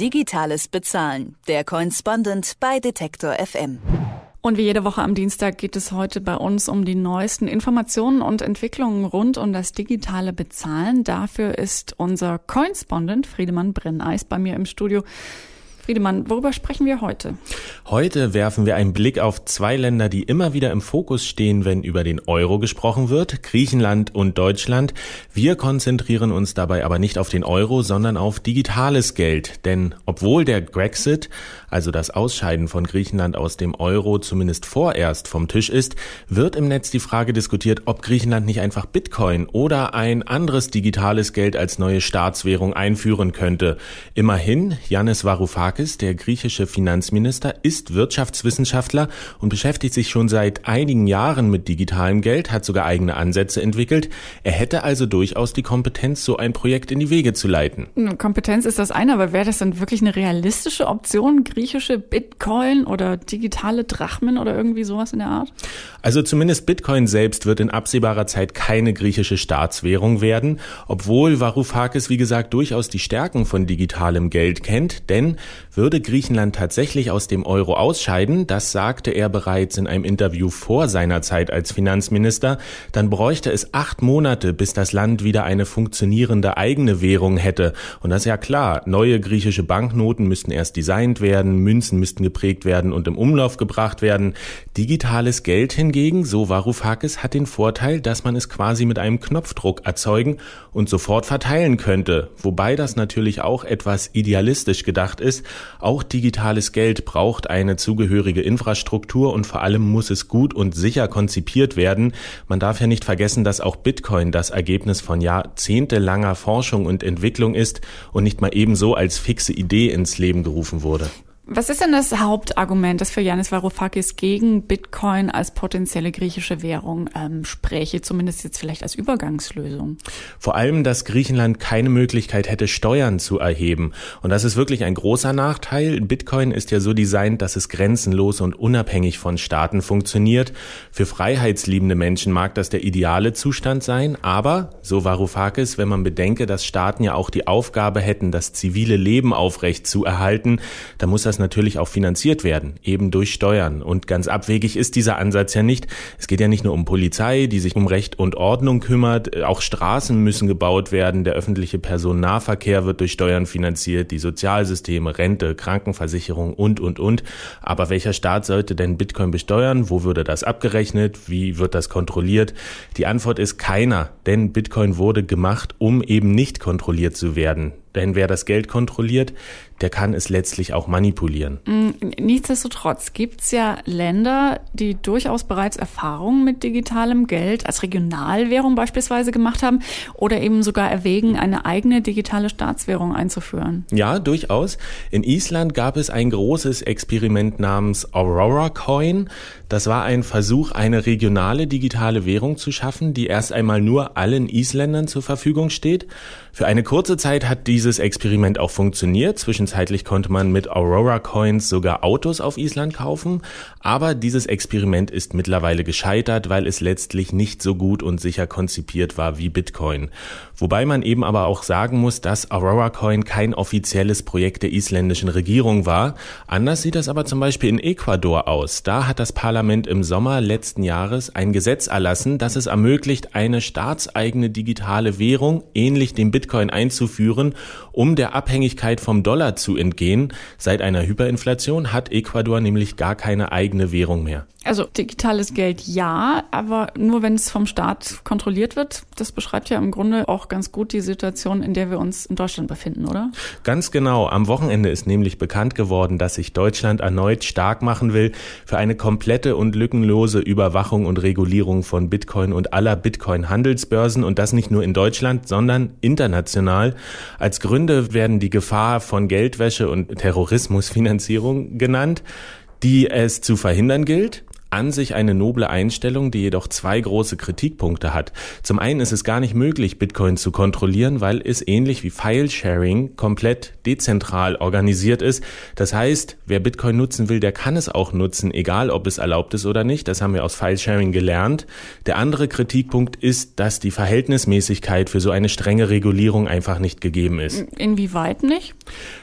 Digitales Bezahlen. Der Correspondent bei Detektor FM. Und wie jede Woche am Dienstag geht es heute bei uns um die neuesten Informationen und Entwicklungen rund um das digitale Bezahlen. Dafür ist unser Correspondent Friedemann Brenneis bei mir im Studio. Friedemann, worüber sprechen wir heute? Heute werfen wir einen Blick auf zwei Länder, die immer wieder im Fokus stehen, wenn über den Euro gesprochen wird, Griechenland und Deutschland. Wir konzentrieren uns dabei aber nicht auf den Euro, sondern auf digitales Geld. Denn obwohl der Brexit, also das Ausscheiden von Griechenland aus dem Euro, zumindest vorerst vom Tisch ist, wird im Netz die Frage diskutiert, ob Griechenland nicht einfach Bitcoin oder ein anderes digitales Geld als neue Staatswährung einführen könnte. Immerhin, Yannis Varoufakis Varoufakis, der griechische Finanzminister, ist Wirtschaftswissenschaftler und beschäftigt sich schon seit einigen Jahren mit digitalem Geld, hat sogar eigene Ansätze entwickelt. Er hätte also durchaus die Kompetenz, so ein Projekt in die Wege zu leiten. Kompetenz ist das eine, aber wäre das dann wirklich eine realistische Option, griechische Bitcoin oder digitale Drachmen oder irgendwie sowas in der Art? Also zumindest Bitcoin selbst wird in absehbarer Zeit keine griechische Staatswährung werden, obwohl Varoufakis, wie gesagt, durchaus die Stärken von digitalem Geld kennt, denn würde Griechenland tatsächlich aus dem Euro ausscheiden, das sagte er bereits in einem Interview vor seiner Zeit als Finanzminister, dann bräuchte es acht Monate, bis das Land wieder eine funktionierende eigene Währung hätte. Und das ist ja klar, neue griechische Banknoten müssten erst designt werden, Münzen müssten geprägt werden und im Umlauf gebracht werden. Digitales Geld hingegen, so Varoufakis, hat den Vorteil, dass man es quasi mit einem Knopfdruck erzeugen und sofort verteilen könnte, wobei das natürlich auch etwas idealistisch gedacht ist, auch digitales Geld braucht eine zugehörige Infrastruktur und vor allem muss es gut und sicher konzipiert werden. Man darf ja nicht vergessen, dass auch Bitcoin das Ergebnis von jahrzehntelanger Forschung und Entwicklung ist und nicht mal ebenso als fixe Idee ins Leben gerufen wurde. Was ist denn das Hauptargument, das für Yanis Varoufakis gegen Bitcoin als potenzielle griechische Währung ähm, spräche, zumindest jetzt vielleicht als Übergangslösung? Vor allem, dass Griechenland keine Möglichkeit hätte, Steuern zu erheben. Und das ist wirklich ein großer Nachteil. Bitcoin ist ja so designt, dass es grenzenlos und unabhängig von Staaten funktioniert. Für freiheitsliebende Menschen mag das der ideale Zustand sein, aber, so Varoufakis, wenn man bedenke, dass Staaten ja auch die Aufgabe hätten, das zivile Leben aufrecht zu erhalten, dann muss das natürlich auch finanziert werden, eben durch Steuern. Und ganz abwegig ist dieser Ansatz ja nicht. Es geht ja nicht nur um Polizei, die sich um Recht und Ordnung kümmert. Auch Straßen müssen gebaut werden. Der öffentliche Personennahverkehr wird durch Steuern finanziert. Die Sozialsysteme, Rente, Krankenversicherung und, und, und. Aber welcher Staat sollte denn Bitcoin besteuern? Wo würde das abgerechnet? Wie wird das kontrolliert? Die Antwort ist keiner, denn Bitcoin wurde gemacht, um eben nicht kontrolliert zu werden. Denn wer das Geld kontrolliert, der kann es letztlich auch manipulieren. Mm, nichtsdestotrotz gibt es ja Länder, die durchaus bereits Erfahrungen mit digitalem Geld als Regionalwährung beispielsweise gemacht haben oder eben sogar erwägen, eine eigene digitale Staatswährung einzuführen. Ja, durchaus. In Island gab es ein großes Experiment namens Aurora Coin. Das war ein Versuch, eine regionale digitale Währung zu schaffen, die erst einmal nur allen Isländern zur Verfügung steht. Für eine kurze Zeit hat dieses Experiment auch funktioniert. Zwischenzeitlich konnte man mit Aurora Coins sogar Autos auf Island kaufen. Aber dieses Experiment ist mittlerweile gescheitert, weil es letztlich nicht so gut und sicher konzipiert war wie Bitcoin. Wobei man eben aber auch sagen muss, dass Aurora Coin kein offizielles Projekt der isländischen Regierung war. Anders sieht das aber zum Beispiel in Ecuador aus. Da hat das Parlament im Sommer letzten Jahres ein Gesetz erlassen, das es ermöglicht, eine staatseigene digitale Währung ähnlich dem Bitcoin einzuführen, um der Abhängigkeit vom Dollar zu entgehen. Seit einer Hyperinflation hat Ecuador nämlich gar keine eigene Währung mehr. Also digitales Geld ja, aber nur wenn es vom Staat kontrolliert wird. Das beschreibt ja im Grunde auch ganz gut die Situation, in der wir uns in Deutschland befinden, oder? Ganz genau. Am Wochenende ist nämlich bekannt geworden, dass sich Deutschland erneut stark machen will für eine komplette und lückenlose Überwachung und Regulierung von Bitcoin und aller Bitcoin-Handelsbörsen und das nicht nur in Deutschland, sondern international. Als Gründe werden die Gefahr von Geldwäsche und Terrorismusfinanzierung genannt, die es zu verhindern gilt an sich eine noble Einstellung, die jedoch zwei große Kritikpunkte hat. Zum einen ist es gar nicht möglich, Bitcoin zu kontrollieren, weil es ähnlich wie File-Sharing komplett dezentral organisiert ist. Das heißt, wer Bitcoin nutzen will, der kann es auch nutzen, egal ob es erlaubt ist oder nicht. Das haben wir aus File-Sharing gelernt. Der andere Kritikpunkt ist, dass die Verhältnismäßigkeit für so eine strenge Regulierung einfach nicht gegeben ist. Inwieweit nicht?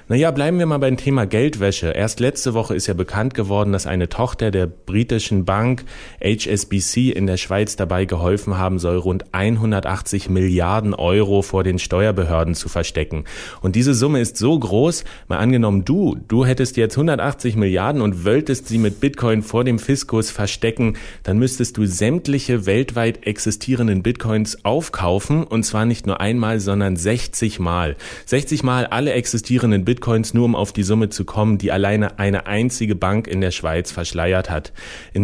Naja, bleiben wir mal beim Thema Geldwäsche. Erst letzte Woche ist ja bekannt geworden, dass eine Tochter der britischen Bank HSBC in der Schweiz dabei geholfen haben soll, rund 180 Milliarden Euro vor den Steuerbehörden zu verstecken. Und diese Summe ist so groß, mal angenommen du, du hättest jetzt 180 Milliarden und wolltest sie mit Bitcoin vor dem Fiskus verstecken, dann müsstest du sämtliche weltweit existierenden Bitcoins aufkaufen und zwar nicht nur einmal, sondern 60 Mal. 60 Mal alle existierenden Bitcoins nur um auf die Summe zu kommen, die alleine eine einzige Bank in der Schweiz verschleiert hat.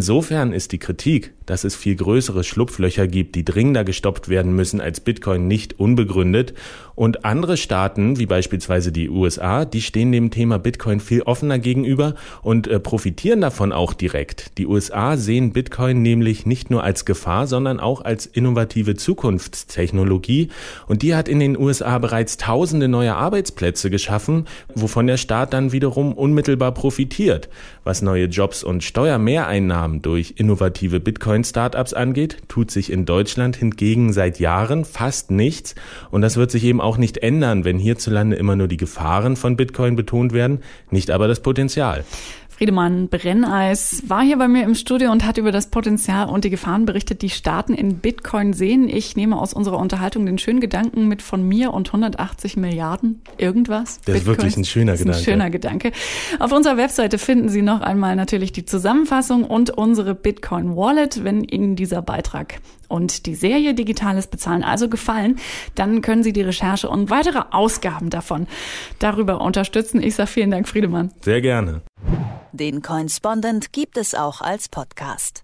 Insofern ist die Kritik, dass es viel größere Schlupflöcher gibt, die dringender gestoppt werden müssen als Bitcoin, nicht unbegründet. Und andere Staaten, wie beispielsweise die USA, die stehen dem Thema Bitcoin viel offener gegenüber und äh, profitieren davon auch direkt. Die USA sehen Bitcoin nämlich nicht nur als Gefahr, sondern auch als innovative Zukunftstechnologie. Und die hat in den USA bereits tausende neue Arbeitsplätze geschaffen, wovon der Staat dann wiederum unmittelbar profitiert. Was neue Jobs und Steuermehreinnahmen durch innovative Bitcoin Bitcoin-Startups angeht, tut sich in Deutschland hingegen seit Jahren fast nichts. Und das wird sich eben auch nicht ändern, wenn hierzulande immer nur die Gefahren von Bitcoin betont werden, nicht aber das Potenzial. Friedemann Brenneis war hier bei mir im Studio und hat über das Potenzial und die Gefahren berichtet, die Staaten in Bitcoin sehen. Ich nehme aus unserer Unterhaltung den schönen Gedanken mit von mir und 180 Milliarden irgendwas. Das ist wirklich ein schöner Gedanke. Ein schöner Gedanke. Auf unserer Webseite finden Sie noch einmal natürlich die Zusammenfassung und unsere Bitcoin Wallet. Wenn Ihnen dieser Beitrag und die Serie Digitales Bezahlen also gefallen, dann können Sie die Recherche und weitere Ausgaben davon darüber unterstützen. Ich sage vielen Dank, Friedemann. Sehr gerne. Den Coinspondent gibt es auch als Podcast.